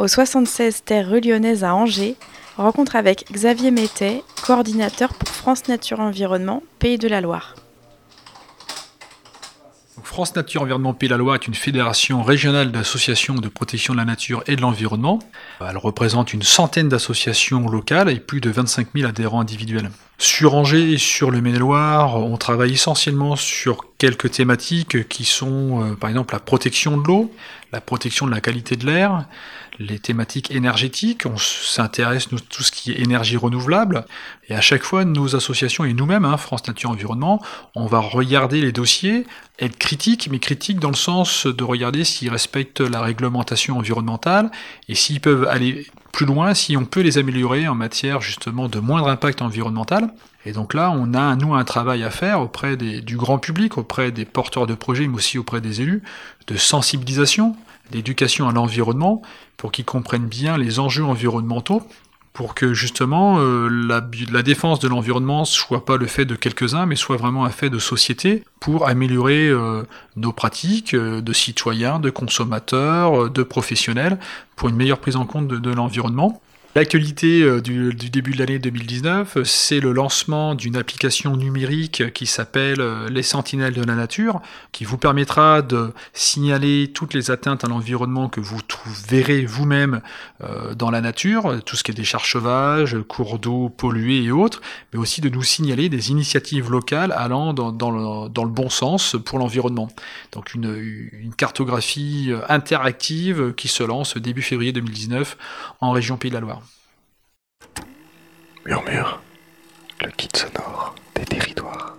au 76 Terre rue Lyonnaise à Angers, rencontre avec Xavier Mettet, coordinateur pour France Nature Environnement, Pays de la Loire. France Nature Environnement Pays de la Loire est une fédération régionale d'associations de protection de la nature et de l'environnement. Elle représente une centaine d'associations locales et plus de 25 000 adhérents individuels. Sur Angers et sur le Maine-et-Loire, on travaille essentiellement sur quelques thématiques qui sont euh, par exemple la protection de l'eau, la protection de la qualité de l'air, les thématiques énergétiques, on s'intéresse nous tout ce qui est énergie renouvelable, et à chaque fois nos associations et nous-mêmes, hein, France Nature Environnement, on va regarder les dossiers, être critique, mais critique dans le sens de regarder s'ils respectent la réglementation environnementale et s'ils peuvent aller plus loin, si on peut les améliorer en matière justement de moindre impact environnemental. Et donc là, on a nous un travail à faire auprès du grand public, auprès des porteurs de projets, mais aussi auprès des élus, de sensibilisation, d'éducation à l'environnement, pour qu'ils comprennent bien les enjeux environnementaux, pour que justement euh, la, défense de l'environnement soit pas le fait de quelques-uns, mais soit vraiment un fait de société pour améliorer euh, nos pratiques euh, de citoyens, de consommateurs, de professionnels, pour une meilleure prise en compte de l'environnement. L'actualité euh, du, début de l'année 2019, c'est le lancement d'une application numérique qui s'appelle euh, Les Sentinelles de la Nature, qui vous permettra de signaler toutes les atteintes à l'environnement que vous verrez vous-même euh, dans la nature, tout ce qui est des charges sauvages, cours d'eau pollués et autres, mais aussi de nous signaler des initiatives locales allant dans, le, bon sens pour l'environnement. Donc une, une cartographie interactive qui se lance début février 2019 en région Pays de la Loire. Murmure, le kit sonore des territoires.